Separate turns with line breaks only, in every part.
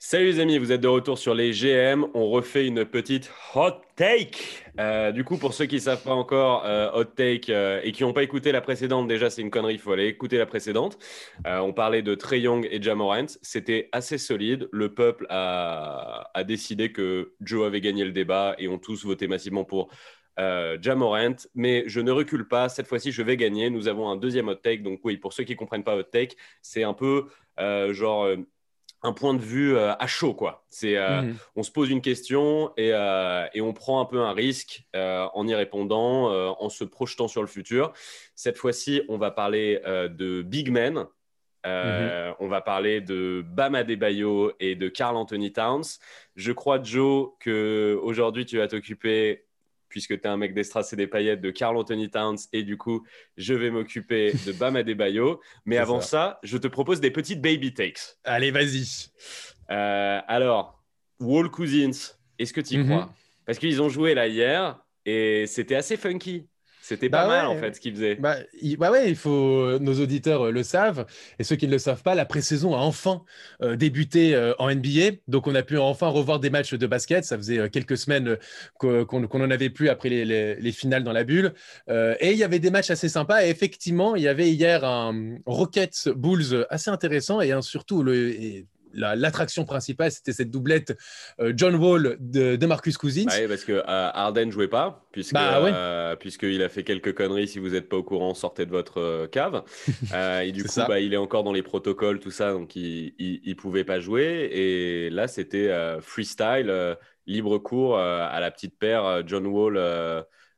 Salut les amis, vous êtes de retour sur les GM. On refait une petite hot take. Euh, du coup, pour ceux qui ne savent pas encore, euh, hot take euh, et qui n'ont pas écouté la précédente, déjà c'est une connerie, il faut aller écouter la précédente. On parlait de Trey Young et Jamorant. C'était assez solide. Le peuple a, décidé que Joe avait gagné le débat et ont tous voté massivement pour euh, Jamorant, mais je ne recule pas. Cette fois-ci, je vais gagner. Nous avons un deuxième hot take. Donc, oui, pour ceux qui ne comprennent pas hot take, c'est un peu genre un point de vue euh, à chaud, quoi. C'est, euh,
Mhm.
on se pose une question et, euh, et on prend un peu un risque en y répondant, en se projetant sur le futur. Cette fois-ci, on va parler de big men. Euh, On va parler de Bam Adebayo et de Carl Anthony Towns. Je crois, Joe, que aujourd'hui tu vas t'occuper, puisque tu es un mec d'Estras et des paillettes, de Carl Anthony Towns. Et du coup, je vais m'occuper de Bam Adebayo. Mais avant
ça.
ça. je te propose des petites baby takes.
Allez, vas-y.
Euh, alors, Wall Cousins, est-ce que tu y
Mhm.
crois? Parce qu'ils ont joué là hier et c'était assez funky. C'était
Bah
pas mal
ouais.
en fait ce qu'ils faisaient.
Bah, il, bah ouais, il faut. Nos auditeurs euh, le savent, et ceux qui ne le savent pas, la pré-saison a enfin euh, débuté euh, en NBA. Donc, on a pu enfin revoir des matchs de basket. Ça faisait euh, quelques semaines euh, qu'on qu'on- qu'on en avait plus après les, les- les finales dans la bulle. Euh, et il y avait des matchs assez sympas. Et effectivement, il y avait hier un Rockets Bulls assez intéressant et un, surtout le. et la- L'attraction principale, c'était cette doublette euh, John Wall de, de Marcus Cousins.
Bah oui, parce que euh, Harden jouait pas, puisque,
Bah ouais.
euh, puisqu'il a fait quelques conneries. Si vous n'êtes pas au courant, sortez de votre euh, cave. Et du coup, bah, il est encore dans les protocoles, tout ça, donc il, il, il pouvait pas jouer. Et là, c'était freestyle, libre cours à la petite paire John Wall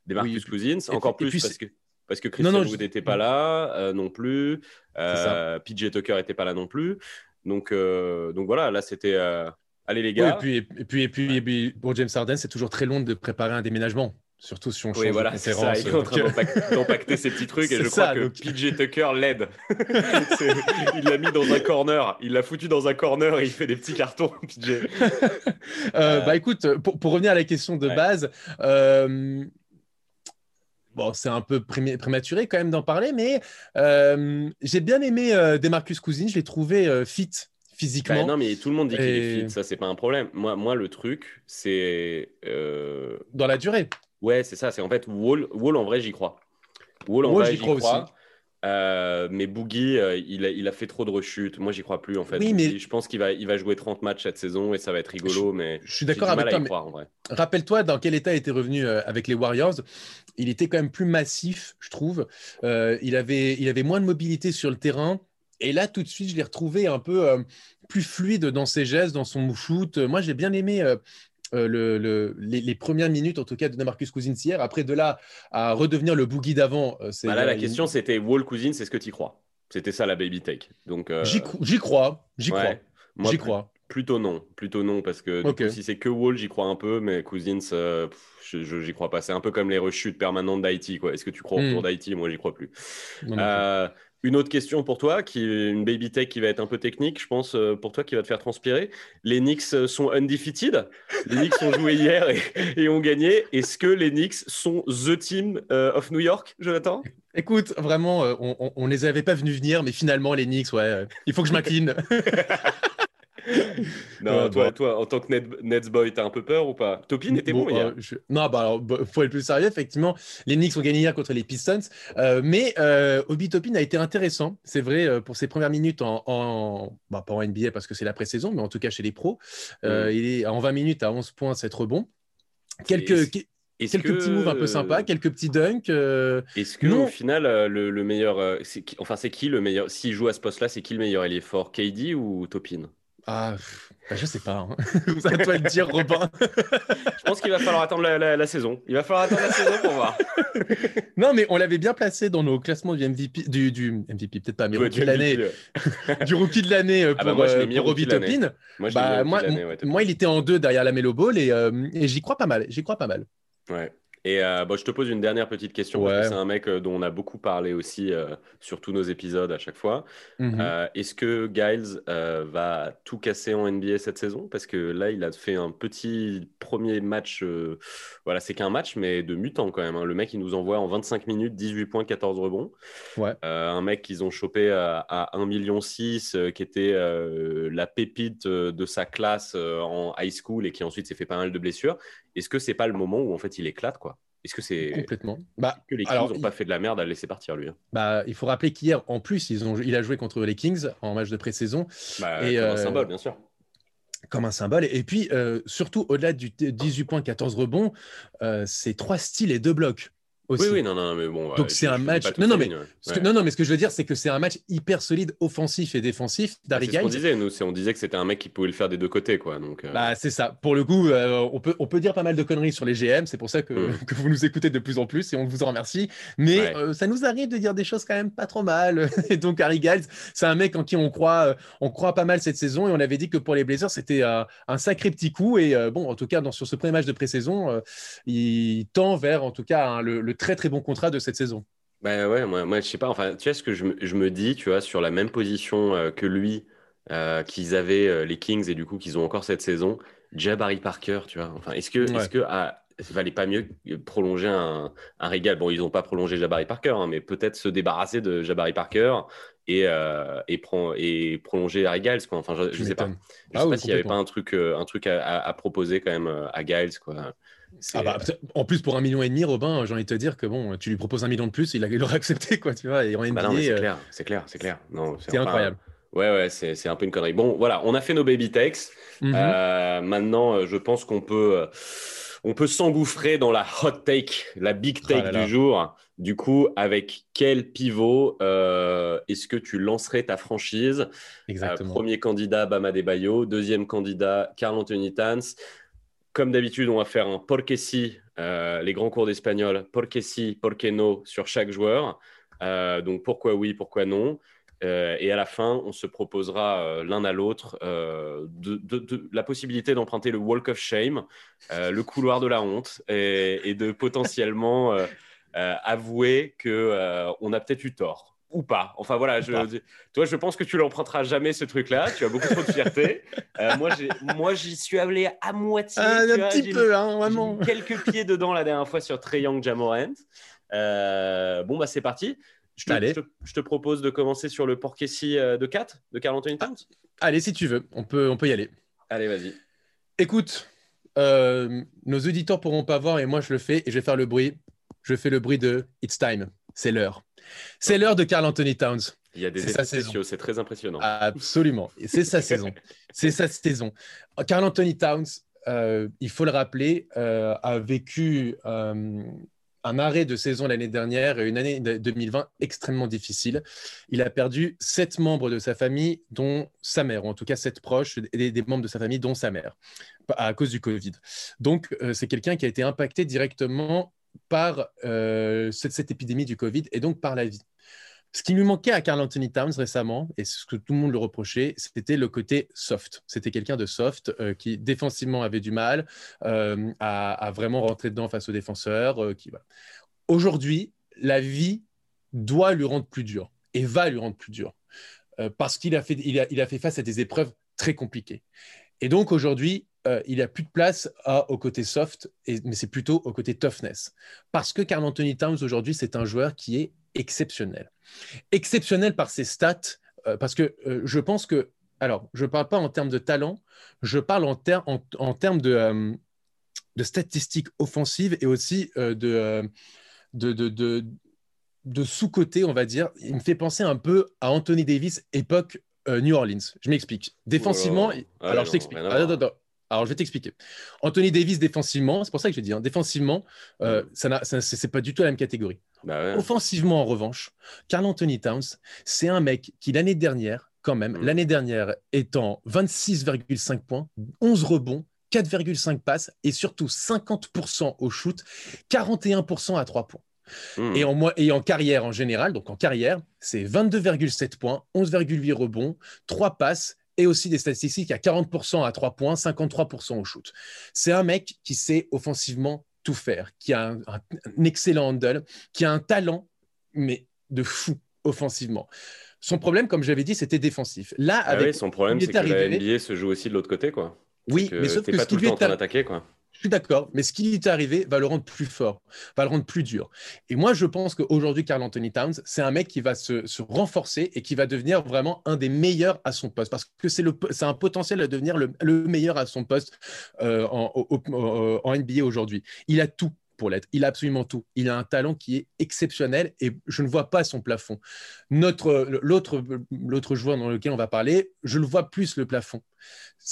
des Marcus
Oui,
Cousins.
et
Encore
et
plus
puis
parce que parce que Christian Wood n'était pas là euh, non plus. Euh, PJ Tucker n'était pas là non plus. Donc, euh, donc voilà, là c'était. euh, Allez les
Oui,
gars.
et, puis, et, puis, et, puis, et puis, pour James Harden, c'est toujours très long de préparer un déménagement, surtout si on change
Oui, voilà,
de conférence.
Il est en train
euh,
d'empac- d'empacter ces petits trucs et je
ça,
crois que
donc-
PJ Tucker l'aide. Il l'a mis dans un corner. Il l'a foutu dans un corner et il fait des petits cartons, PJ.
euh,
Euh,
bah écoute, pour, pour revenir à la question de
Ouais.
base, euh, bon, c'est un peu prématuré quand même d'en parler, mais euh, j'ai bien aimé euh, Demarcus Cousins, je l'ai trouvé euh, fit physiquement.
Bah, non, mais tout le monde dit qu'il est fit. Ça, c'est pas un problème. Moi, moi le truc, c'est.
Dans la durée.
Ouais, c'est ça. C'est en fait Wall, Wall en vrai, j'y crois. Wall en vrai,
j'y crois aussi.
Euh, mais Boogie, euh, il, a, il a fait trop de rechutes. Moi, j'y crois plus en fait.
Oui,
Boogie.
mais-
Je pense qu'il va, il va jouer 30 matchs cette saison et ça va être rigolo. mais
Je suis d'accord avec toi, mais rappelle-toi dans quel état il était revenu euh, avec les Warriors. Il était quand même plus massif, je trouve. Il, avait, il avait moins de mobilité sur le terrain. Et là, tout de suite, je l'ai retrouvé un peu plus fluide dans ses gestes, dans son shoot. Moi, j'ai bien aimé euh, le, le- les, les premières minutes, en tout cas, de Marcus Cousins hier. Après, de là à redevenir le boogie d'avant, euh, c'est
Bah là, la question, c'était Wall Cousins, c'est ce que tu crois? C'était ça la baby take. Donc, euh,
J'y cro- j'y crois, j'y
ouais.
crois, j'y crois.
Plutôt non, plutôt non, parce que coup, si c'est que Wall, j'y crois un peu, mais Cousins, pff, je- je- j'y crois pas. C'est un peu comme les rechutes permanentes d'Haïti, quoi. Est-ce que tu crois au
Hmm.
retour d'Haïti? Moi, j'y crois plus. Une autre question pour toi, qui est une baby tech qui va être un peu technique, je pense, euh, pour toi, qui va te faire transpirer. Les Knicks euh, sont undefeated. Les Knicks ont joué hier et, et ont gagné. Est-ce que les Knicks sont the team euh, of New York, Jonathan?
Écoute, vraiment, on, on les avait pas venus venir, mais finalement, les Knicks, ouais, il faut que je m'incline.
Non,
Euh,
toi,
bon.
toi, en tant que Net, Nets boy, t'as un peu peur ou pas? Topin était bon, hier.
euh, je- Non, bah alors, bah, faut être plus sérieux. Effectivement, les Knicks ont gagné hier contre les Pistons, Euh, mais euh, Obi Toppin a été intéressant. C'est vrai euh, pour ses premières minutes en, en- bah, pas en NBA parce que c'est la pré-saison, mais en tout cas chez les pros.
Mm.
Il est en 20 minutes à 11 points, c'est trop bon. Quelques,
Est-ce-
que-
Est-ce
quelques
que-
petits moves un peu sympas, quelques petits dunks. euh,
Est-ce que
Non.
au final le, le meilleur, enfin c'est qui le meilleur? S'il joue à ce poste-là, c'est qui le meilleur? Ailier fort, KD ou Topin?
Ah, bah, je sais pas. hein. C'est à toi de le dire, Robin.
Je pense qu'il va falloir attendre la, la- la saison. Il va falloir attendre la saison pour voir.
Non, mais on l'avait bien placé dans nos classements du MVP, du, du MVP peut-être pas, mais
Ouais,
rookie de l'année, du rookie de l'année euh,
Ah
pour,
bah moi, je l'ai mis
pour
l'année.
Toppin.
Moi,
Bah, moi,
ouais, Topin.
moi, il était en deux derrière la Melo Ball et, euh, et j'y crois pas mal. J'y crois pas mal.
Ouais. Et euh, bon, je te pose une dernière petite question parce que c'est un mec euh, dont on a beaucoup parlé aussi euh, sur tous nos épisodes à chaque fois. Euh, Est-ce que Giles va tout casser en NBA cette saison? Parce que là, il a fait un petit premier match. voilà, c'est qu'un match, mais de mutant quand même. hein. Le mec, il nous envoie en 25 minutes 18 points, 14 rebonds.
Ouais.
Un mec qu'ils ont chopé à, à 1,6 million, qui était la pépite de sa classe en high school et qui ensuite s'est fait pas mal de blessures. Est-ce que c'est pas le moment où en fait il éclate quoi? Est-ce que c'est
Complètement. Bah,
que les Kings n'ont
il-
pas fait de la merde à le laisser partir lui? hein
bah, il faut rappeler qu'hier, en plus, ils ont, il a joué contre les Kings en match de pré-saison
Bah,
Et,
comme un
euh,
symbole, bien sûr.
comme un symbole. Et puis, euh, surtout, au-delà du t- 18 points, 14 rebonds, euh, c'est trois styles et deux blocs. Aussi.
Oui, oui, non, non, mais bon.
Donc,
euh,
c'est un match- non, non, mais-
lignes, ouais.
Parce que-
Ouais.
non, non, mais ce que je veux dire, c'est que c'est un match hyper solide, offensif et défensif
ce qu'on
Giles.
disait, nous, on disait que c'était un mec qui pouvait le faire des deux côtés, quoi. Donc, euh,
Bah, c'est ça. Pour le coup, euh, on, peut, on peut dire pas mal de conneries sur les GM. C'est pour ça que,
Mm.
que vous nous écoutez de plus en plus et on vous en remercie. Mais
Ouais.
euh, ça nous arrive de dire des choses quand même pas trop mal. Et donc, Harry Giles, c'est un mec en qui on croit, on croit pas mal cette saison. Et on avait dit que pour les Blazers, c'était un sacré petit coup. Et bon, en tout cas, dans, sur ce premier match de pré-saison, il tend vers, en tout cas, hein, le, le très très bon contrat de cette saison.
Bah ouais, moi, moi je sais pas, enfin, tu vois ce que je, me- je me dis, tu vois, sur la même position euh, que lui, euh, qu'ils avaient euh, les Kings et du coup qu'ils ont encore cette saison, Jabari Parker, tu vois, enfin, est-ce que,
Ouais.
est-ce que, ah, il valait pas mieux prolonger un, un régal? Bon, ils n'ont pas prolongé Jabari Parker, hein, mais peut-être se débarrasser de Jabari Parker et, et, prend- et prolonger Harry Giles, quoi. Enfin, je,
Tu
sais pas. Je
Ah
sais
oui,
pas s'il n'y avait pas un truc, un truc à, à- à proposer quand même à Giles, quoi.
Ah bah, en plus, pour un million et demi, Robin, j'ai envie de te dire que bon, tu lui proposes un million de plus, il, a- il aurait accepté, quoi, tu vois. Et en NBA,
Bah c'est
euh,
clair, c'est clair, c'est clair. Non,
c'est incroyable.
Ouais, ouais, c'est un peu une connerie. Bon, voilà, on a fait nos baby takes.
Mhm.
Euh, maintenant, euh, je pense qu'on peut, euh, on peut s'engouffrer dans la hot take, la big take
Ah là là.
du jour. Du coup, avec quel pivot euh, est-ce que tu lancerais ta franchise? Euh,
Exactement.
premier candidat, Bama Bayo. Deuxième candidat, Carl Anthony Tans. Comme d'habitude, on va faire un porque si, euh, les grands cours d'espagnol, porque si, porque no sur chaque joueur. Euh, donc pourquoi oui, pourquoi non. Euh, et à la fin, on se proposera l'un à l'autre de, la possibilité d'emprunter le Walk of Shame, le couloir de la honte, et, et de potentiellement avouer que euh, on a peut-être eu tort ou pas. Enfin voilà, je, toi, je pense que tu l'emprunteras jamais ce truc-là. Tu as beaucoup trop de fierté. Euh, moi, j'ai- moi, j'y suis allé à moitié.
Ah, un petit peu, hein, vraiment.
quelques pieds dedans la dernière fois sur Trey Young Jamorant. Euh, bon, bah, c'est parti. Je te, je te- je te propose de commencer sur le Porkessi euh, de 4 de Carl Anthony Towns.
Allez, si tu veux, on peut, on peut y aller.
Allez, vas-y.
Écoute, euh, nos auditeurs pourront pas voir et moi je le fais et je vais faire le bruit. Je fais le bruit de It's time. C'est l'heure. C'est l'heure de Carl Anthony Towns.
Il y a des effets spéciaux, c'est très impressionnant.
Absolument. C'est sa saison. C'est sa saison. Carl Anthony Towns, euh, il faut le rappeler, euh, a vécu euh, un arrêt de saison l'année dernière et une année de- 2020 extrêmement difficile. Il a perdu sept membres de sa famille, dont sa mère, ou en tout cas sept proches des, des membres de sa famille, dont sa mère, à cause du Covid. Donc, c'est quelqu'un qui a été impacté directement par euh, cette, épidémie du Covid et donc par la vie. Ce qui lui manquait à Carl Anthony Towns récemment, et ce que tout le monde le reprochait, c'était le côté soft. C'était quelqu'un de soft euh, qui défensivement avait du mal euh, à, vraiment rentrer dedans face aux défenseurs. qui, voilà. Aujourd'hui, la vie doit lui rendre plus dur et va lui rendre plus dur parce qu'il a, il a, il a fait face à des épreuves très compliquées. Et donc aujourd'hui, euh, il n'a plus de place à- au côté soft, et, mais c'est plutôt au côté toughness. Parce que Carl Anthony Towns aujourd'hui, c'est un joueur qui est exceptionnel. Exceptionnel par ses stats, euh, parce que euh, je pense que, alors, je ne parle pas en termes de talent, je parle en, ter- en, en termes de, de statistiques offensives et aussi de, de, de, de, de sous-côté, on va dire. Il me fait penser un peu à Anthony Davis, époque New Orleans. Je m'explique. Défensivement,
Oh
alors je t'explique. Alors, je vais t'expliquer. Anthony Davis, défensivement, c'est pour ça que je dis, hein, défensivement, euh, ça c'est pas du tout la même catégorie.
Bah ouais.
Offensivement, en revanche, Carl Anthony Towns, c'est un mec qui, l'année dernière, quand même,
Mm.
l'année dernière, étant 26,5 points, 11 rebonds, 4,5 passes et surtout 50% au shoot, 41% à 3 points.
Hmm.
Et en, et en carrière en général, donc en carrière, c'est 22,7 points, 11,8 rebonds, 3 passes et aussi des statistiques à 40% à 3 points, 53% au shoot. C'est un mec qui sait offensivement tout faire, qui a un, excellent handle, qui a un talent, mais de fou offensivement. Son problème, comme j'avais dit, c'était défensif. Là,
ah avec, son problème, c'est que la NBA se joue aussi de l'autre côté, quoi.
Oui, mais sauf que
pas tout le temps en train quoi.
Je suis d'accord, mais ce qui est arrivé va le rendre plus fort, va le rendre plus dur. Et moi, je pense qu'aujourd'hui, Carl Anthony Towns, c'est un mec qui va se, renforcer et qui va devenir vraiment un des meilleurs à son poste, parce que c'est un potentiel à devenir le, meilleur à son poste euh, en NBA aujourd'hui. Il a tout pour l'être. Il a absolument tout. Il a un talent qui est exceptionnel et je ne vois pas son plafond. Notre, l'autre, l'autre joueur dans lequel on va parler, je le vois plus le plafond.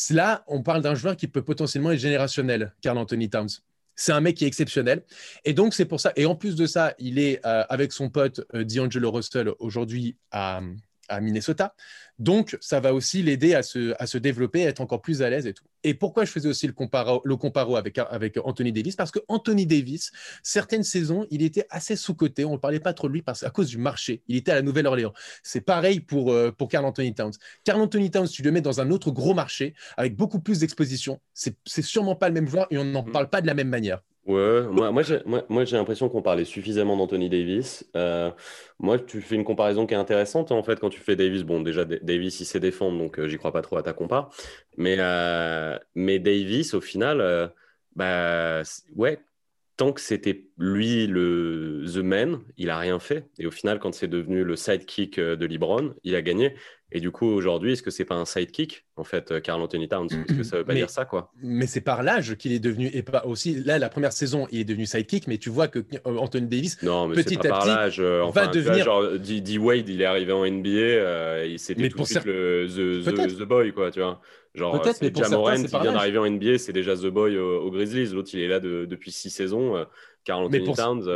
Là, on parle d'un joueur qui peut potentiellement être générationnel, Carl Anthony Towns. C'est un mec qui est exceptionnel. Et donc, c'est pour ça. Et en plus de ça, il est euh, avec son pote euh, D'Angelo Russell aujourd'hui à, à Minnesota. Donc, ça va aussi l'aider à se, à se développer, à être encore plus à l'aise et tout. Et pourquoi je faisais aussi le comparo, le comparo avec, avec Anthony Davis? Parce que Anthony Davis, certaines saisons, il était assez sous-coté. On ne parlait pas trop de lui parce, à cause du marché. Il était à la Nouvelle-Orléans. C'est pareil pour, euh, pour Carl Anthony Towns. Carl Anthony Towns, tu le mets dans un autre gros marché avec beaucoup plus d'exposition. C'est sûrement pas le même joueur et on n'en mm. parle pas de la même manière.
Ouais, moi, moi j'ai moi, l'impression qu'on parlait suffisamment d'Anthony Davis. Euh, moi, tu fais une comparaison qui est intéressante en fait quand tu fais Davis. Bon, déjà, Davis, il sait défendre, donc euh, j'y crois pas trop à ta compa. Mais, euh, mais Davis, au final, bah, ouais, tant que c'était lui le The Man, il a rien fait. Et au final, quand c'est devenu le sidekick de LeBron, il a gagné. Et du coup, aujourd'hui, est-ce que c'est pas un sidekick, en fait, euh, Carl Anthony Towns? Est-ce que ça veut pas dire ça, quoi
Mais c'est par l'âge qu'il est devenu, et pas aussi, là, la première saison, il est devenu sidekick, mais tu vois que euh, Anthony Davis, non, mais petit pas à par l'âge. Euh, enfin, va devenir.
genre, D, Wade, il est arrivé en NBA, euh, c'était tout de suite le the, the, Boy, quoi, tu vois. Genre, c'est Jamorant, il vient d'arriver en NBA, c'est déjà The Boy au, Grizzlies. L'autre, il est là depuis six saisons. Carl Anthony Towns,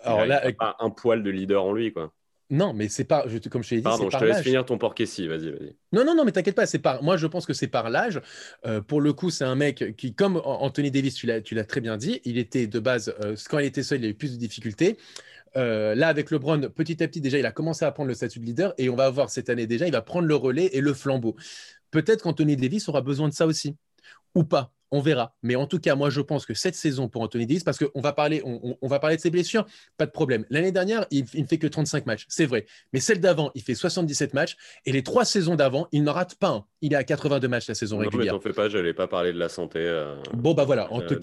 Alors, il n'a pas un poil de leader en lui, quoi.
Non, mais c'est pas, je, comme je t'ai dit,
Pardon, je te laisse finir ton porc-essie, vas-y, vas-y.
Non, non, non, mais t'inquiète pas, c'est par, moi je pense que c'est par l'âge. Euh, pour le coup, c'est un mec qui, comme Anthony Davis, tu l'as, tu l'as très bien dit, il était de base, euh, quand il était seul, il a eu plus de difficultés. Euh, là, avec LeBron, petit à petit, déjà, il a commencé à prendre le statut de leader et on va voir cette année déjà, il va prendre le relais et le flambeau. Peut-être qu'Anthony Davis aura besoin de ça aussi, ou pas on verra. Mais en tout cas, moi, je pense que cette saison pour Anthony Davis, parce qu'on va parler, on, va parler de ses blessures, pas de problème. L'année dernière, il, ne fait que 35 matchs, c'est vrai. Mais celle d'avant, il fait 77 matchs. Et les trois saisons d'avant, il n'en rate pas un. Il est à 82 matchs la saison régulière.
Non, mais t'en fais pas, je n'allais pas parler de la santé. Euh,
bon, bah voilà. En donc,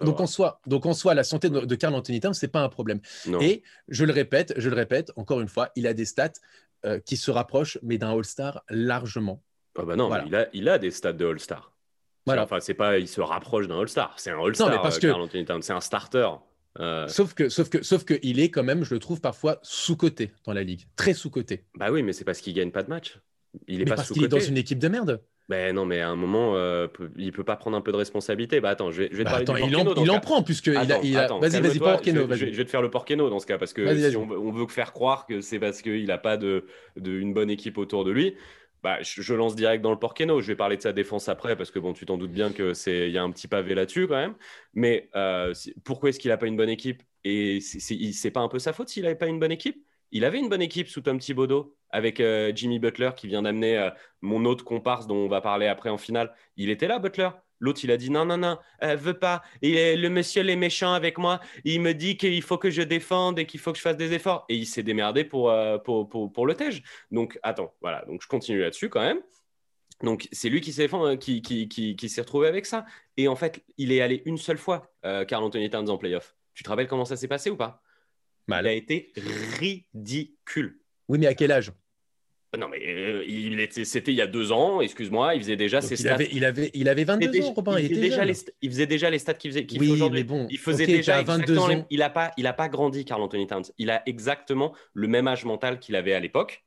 donc, en soi, donc, en soi, la santé de, Carl Anthony Towns, c'est pas un problème. Et je le répète, je le répète, encore une fois, il a des stats euh, qui se rapprochent, mais d'un All-Star largement.
Ah bah non, il, a, il a des stats de All-Star. Enfin, c'est pas, il se rapproche d'un All-Star. C'est un All-Star. parce euh, que c'est un starter.
Euh. Sauf que, sauf que, sauf que, il est quand même, je le trouve parfois sous coté dans la ligue, très sous coté.
Bah oui, mais c'est parce qu'il gagne pas de match.
Il est pas parce qu'il est dans une équipe de merde.
Ben non, mais à un moment, euh, il peut pas prendre un peu de responsabilité. Bah attends, je vais, je vais te
bah, parler attends, il, en, il en, prend puisque il a. Il a... Vas-y, vas-y, Porkeno.
Je, je, vais te faire le Porkeno dans ce cas parce que si on, on, veut faire croire que c'est parce qu'il a pas de, de, une bonne équipe autour de lui, bah, je, lance direct dans le Porkeno. Je vais parler de sa défense après parce que bon, tu t'en doutes bien que c'est il y a un petit pavé là-dessus quand même. Mais euh, pourquoi est-ce qu'il n'a pas une bonne équipe? Et c'est pas un peu sa faute s'il n'avait pas une bonne équipe? Il avait une bonne équipe sous Tom Thibodeau avec euh, Jimmy Butler qui vient d'amener euh, mon autre comparse dont on va parler après en finale. Il était là, Butler? L'autre, il a dit non, non, non, elle veut pas. Et le monsieur est méchant avec moi. Il me dit qu'il faut que je défende et qu'il faut que je fasse des efforts. Et il s'est démerdé pour, euh, pour, pour, le Tej. Donc, attends, voilà. Donc, je continue là-dessus quand même. Donc, c'est lui qui s'est euh, qui, qui, qui, qui s'est retrouvé avec ça. Et en fait, il est allé une seule fois, euh, Carl Anthony Towns en playoff. Tu te rappelles comment ça s'est passé ou pas?
Mal.
Il a été ridicule.
Oui, mais à quel âge?
Non, mais euh, il était, c'était il y a deux ans, excuse-moi, il faisait déjà ses
il
stats.
Avait, il, avait, il avait 22 ans, Robin.
Il,
il,
déjà les, il, faisait déjà les stats qu'il faisait, qu'il fait aujourd'hui.
Bon,
il faisait déjà 22 ans. il n'a pas, il a pas grandi, Carl Anthony Towns. Il a exactement le même âge mental qu'il avait à l'époque.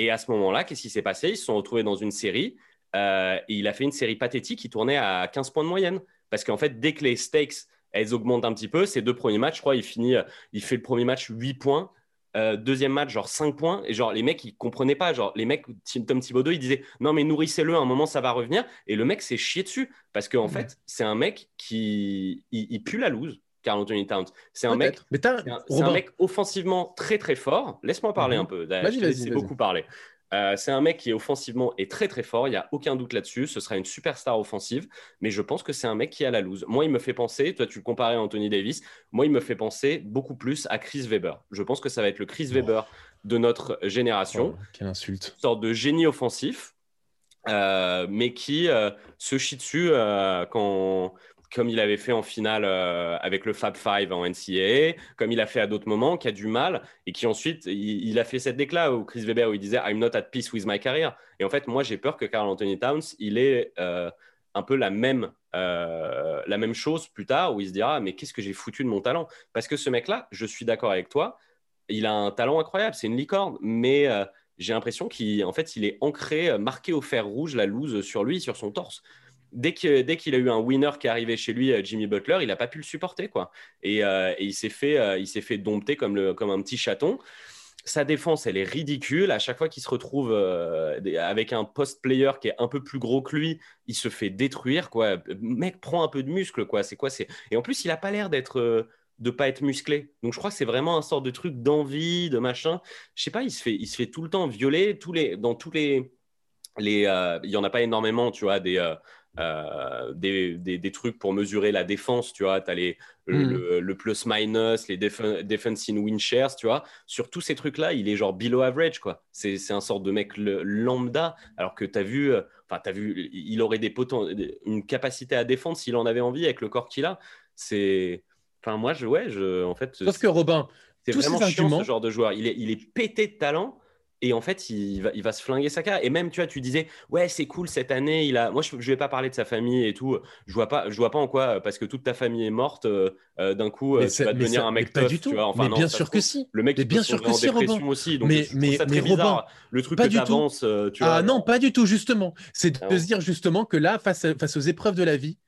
Et à ce moment-là, qu'est-ce qui s'est passé? Ils se sont retrouvés dans une série euh, et il a fait une série pathétique qui tournait à 15 points de moyenne. Parce qu'en fait, dès que les stakes elles augmentent un petit peu, ces deux premiers matchs, je crois, il finit, il fait le premier match 8 points. Euh, deuxième match, genre 5 points. Et genre, les mecs, ils comprenaient pas. Genre, les mecs, Tom Thibodeau, il disait Non, mais nourrissez-le, à un moment, ça va revenir. Et le mec s'est chié dessus. Parce qu'en en fait, c'est un mec qui. Il, pue la loose, Carl Anthony Towns. C'est un, mec, un, mec offensivement très, très fort. Laisse-moi parler mhm. un peu. C'est beaucoup parler. Euh, c'est un mec qui est offensivement est très très fort, il n'y a aucun doute là-dessus. Ce sera une superstar offensive, mais je pense que c'est un mec qui a la loose. Moi, il me fait penser, toi tu le comparais à Anthony Davis, moi il me fait penser beaucoup plus à Chris Weber. Je pense que ça va être le Chris Weber de notre génération.
Oh, quelle insulte.
Une sorte de génie offensif, euh, mais qui euh, se chie dessus quand, comme il avait fait en finale euh, avec le Fab Five en NCAA, comme il a fait à d'autres moments, qui a du mal et qui ensuite, il, a fait cette déclat au Chris Weber où il disait I'm not at peace with my career. Et en fait, moi, j'ai peur que Carl Anthony Towns, il ait euh, un peu la même, euh, la même chose plus tard où il se dira mais qu'est-ce que j'ai foutu de mon talent? Parce que ce mec-là, je suis d'accord avec toi, il a un talent incroyable, c'est une licorne, mais j'ai l'impression qu'il fait, il est ancré, marqué au fer rouge, la loose sur lui, sur son torse dès que- dès qu'il a eu un winner qui est arrivé chez lui, euh, Jimmy Butler, il n'a pas pu le supporter. quoi. Et, euh, il s'est fait, euh, fait dompter comme, le, comme un petit chaton. Sa défense, elle est ridicule. À chaque fois qu'il se retrouve euh, avec un post-player qui est un peu plus gros que lui, il se fait détruire. Quoi. Mec, prends un peu de muscle. Quoi. C'est quoi c'est... Et en plus, il n'a pas l'air d'être... euh, de pas être musclé. Donc je crois que c'est vraiment un sort de truc d'envie, de machin. Je sais pas, il se fait, il se fait tout le temps violer tous les, dans tous les, les, euh, il y en a pas énormément, tu vois, des, euh, euh, des, des, des trucs pour mesurer la défense, tu vois, tu as les, le,
Mm.
le- le plus-minus, les defen- defense in win shares, tu vois. Sur tous ces trucs-là, il est genre below average, quoi. C'est un sort de mec le- lambda, alors que tu as vu, euh, enfin, tu as vu, il aurait des une capacité à défendre s'il en avait envie avec le corps qu'il a. C'est. Enfin, moi, je, ouais, je, en fait,
Sauf que Robin,
c'est vraiment
ces
chiant ce genre de joueur. Il est, il est pété de talent et en fait, il va, il va se flinguer sa carrière. Et même, tu vois, tu disais, ouais, c'est cool cette année. Il a, moi, je, vais pas parler de sa famille et tout. Je vois pas, je vois pas en quoi parce que toute ta famille est morte. euh, euh, D'un coup,
Mais
euh, tu vas devenir
ça-
un mec tough,
du tout.
Tu vois. Enfin,
Mais
non,
bien sûr que si.
Le mec,
Mais bien sûr que si, Robin.
aussi. Donc,
Mais- mais-
ça très
mais
bizarre.
Robin,
le truc
pas
que
du tout.
euh, tu vois.
Ah non, pas du tout, justement. C'est de
Ah bon
se dire justement que là, face, à- face aux épreuves de la vie,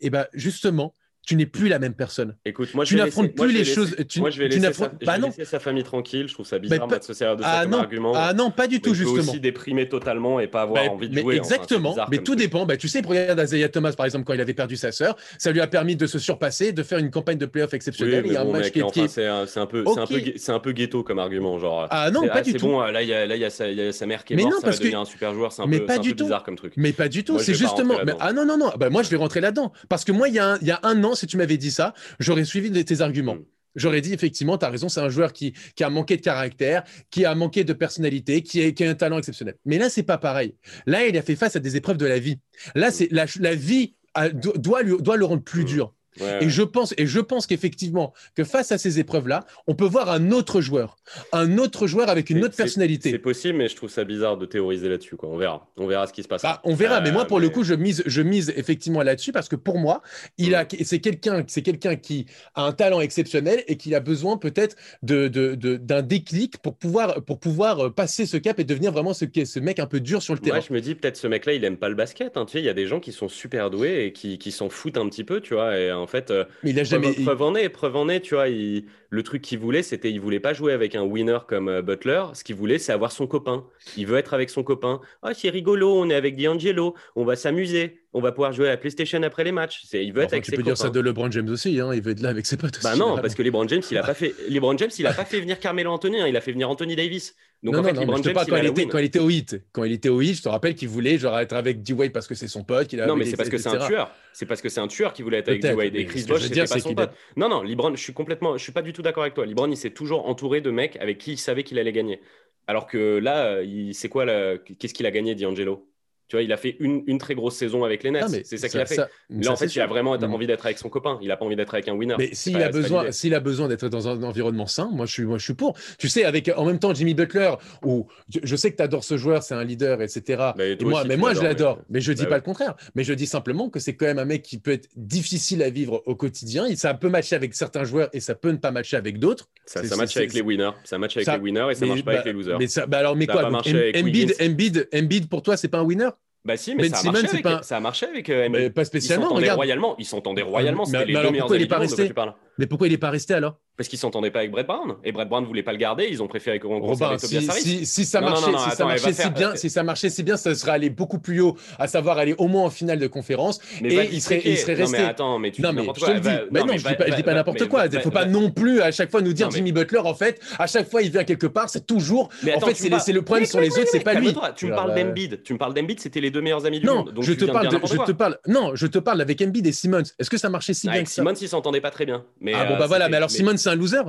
eh ben, justement, tu n'es plus la même personne.
Écoute, moi, je
Tu n'affrontes
moi,
plus les choses- tu-
moi, je vais
tu
laisser sa, je vais
non.
laisser sa famille tranquille. Je trouve ça bizarre de s'associer à ça
Ah
comme
non,
argument.
ah non, pas du
Mais
tout, justement.
aussi déprimer totalement et pas avoir
Bah,
envie de
mais
jouer. C'est
exactement, mais tout
truc.
dépend. Bah, tu sais, regarde Isaiah Thomas, par exemple, quand il avait perdu sa sœur, ça lui a permis de se surpasser, de faire une campagne de playoff
Oui,
exceptionnelle. a
bon,
un match
mec,
qui est-
c'est un, c'est peu, c'est un peu, gue- c'est un peu ghetto comme argument, genre.
Ah non,
c'est-
pas du
c'est
tout.
bon, là, il y a, sa, mère qui est
Mais
morte,
non,
ça va
parce que-
devenir un super joueur, c'est un
mais
peu, c'est bizarre comme truc.
Mais pas du tout, c'est justement. ah non, non, non, bah, moi je vais rentrer là-dedans. Parce que moi, il y a un an, si tu m'avais dit ça, j'aurais suivi de- tes arguments.
Mm.
J'aurais dit effectivement, tu as raison, c'est un joueur qui, qui a manqué de caractère, qui a manqué de personnalité, qui, a un talent exceptionnel. Mais là, c'est pas pareil. Là, il a fait face à des épreuves de la vie. Là, c'est la, la vie a- do- doit, lui- doit le rendre plus
Mm.
dur.
Ouais,
Et je pense, et je pense qu'effectivement, que face à ces épreuves-là, on peut voir un autre joueur, un autre joueur avec une autre personnalité.
C'est possible, mais je trouve ça bizarre de théoriser là-dessus. On verra. On verra ce qui se passe.
Bah, on verra, mais moi pour le coup, je mise, je mise effectivement là-dessus parce que pour moi, il a, c'est quelqu'un, c'est quelqu'un qui a un talent exceptionnel et qui a besoin peut-être de, de- de- d'un déclic pour pouvoir, pour pouvoir euh, passer ce cap et devenir vraiment ce, ce mec un peu dur sur le terrain.
Moi, je me dis peut-être ce mec-là, il aime pas le basket. hein. Tu sais, il y a des gens qui sont super doués et qui, qui s'en foutent un petit peu, tu vois. Et en fait, euh,
Mais il a jamais.
Preuve, preuve en est, preuve en est, tu vois. il- le truc qu'il voulait, c'était il voulait pas jouer avec un winner comme euh, Butler. Ce qu'il voulait, c'est avoir son copain. Il veut être avec son copain. Ah, c'est rigolo, on est avec D'Angelo, on va s'amuser, on va pouvoir jouer à la PlayStation après les matchs. Il veut être
Enfin,
avec
tu
ses
peux dire ça
copains.
de LeBron James aussi, hein, il veut être là avec ses potes.
Bah
aussi,
non, parce que LeBron James, il a pas fait. LeBron James, il a pas fait venir Carmelo Anthony, hein, il a fait venir Anthony Davis. Donc
non,
en fait,
non,
James, il
quand il, était, quand il était au hit. Quand il était au hit, je te rappelle qu'il voulait genre être avec D-Wade parce que c'est son pote. qu'il a-
Non, mais
il-
c'est parce que c'est un tueur. C'est parce que c'est un tueur qui voulait être avec D-Wade. Et Chris Bosh, c'était
dire,
pas son pote. Non, non, LeBron, je suis complètement, je suis pas du tout d'accord avec toi. LeBron, il s'est toujours entouré de mecs avec qui il savait qu'il allait gagner. Alors que là, euh, il, c'est quoi, qu'est-ce qu'il a gagné, D'Angelo? Tu vois, il a fait une, une très grosse saison avec les Nets.
Ah, mais
c'est ça qu'il a fait.
ça-
Là, en fait, il a vraiment envie d'être avec son copain. Il a pas envie d'être avec un winner.
Mais s'il
pas-
a
pas
besoin, s'il a besoin d'être dans un environnement sain, moi je suis, moi je suis pour. Tu sais, avec en même temps Jimmy Butler, où je, je sais que tu adores ce joueur, c'est un leader, etc.
Bah, et
Et
toi
moi,
aussi,
mais moi je l'adore,
mais-
mais je dis
Bah
pas
oui.
le contraire. Mais je dis simplement que c'est quand même un mec qui peut être difficile à vivre au quotidien. Ça peut matcher avec certains joueurs et ça peut ne pas matcher avec d'autres.
Ça, ça match avec les winners. Ça match avec les winners et ça
mais-
marche pas avec
bah,
les losers.
Mais alors, mais quoi
pas avec
Embiid, pour toi, c'est pas un winner?
Bah si, mais
Ben
ça a marché avec,
pas
ça a marché avec euh,
Mais. Pas
Ils
spécialement.
s'entendaient
Regarde.
royalement. Ils s'entendaient royalement.
Mais-
les
alors pourquoi il est pas resté Mais pourquoi il est pas resté alors?
Parce qu'ils s'entendaient pas avec Brett Brown. Et Brett Brown ne voulait pas le garder. Ils ont préféré qu'on Tobias
si,
Harris.
si, si ça
Non, non,
marchait,
non,
si ça
attends, elle
marchait
va
si
faire-
bien, si ça marchait si bien, ça serait allé beaucoup plus haut, à savoir aller au moins en finale de conférence.
Mais
et il serait, il serait
Non,
resté.
mais attends, mais tu
non
dis
mais je te le dis. Mais non,
mais
je
va-
dis pas, je dis
va-
pas
va-
n'importe quoi. Il faut pas non plus à chaque fois nous dire
Non,
Jimmy Butler. En fait, à chaque fois il vient quelque part, c'est toujours.
Mais
en fait, c'est le problème sur les autres, c'est pas lui.
Tu me parles
euh,
d'Embiid. Tu me parles d'Embiid, c'était les deux meilleurs amis du
Non,
monde. Donc
je te parle je te non, je te parle avec Embiid et Simmons. Est-ce que ça marchait si bien
Avec
que ça
Simmons, ils s'entendaient pas très bien.
Ah bon bah voilà, mais alors Simmons c'est un loser.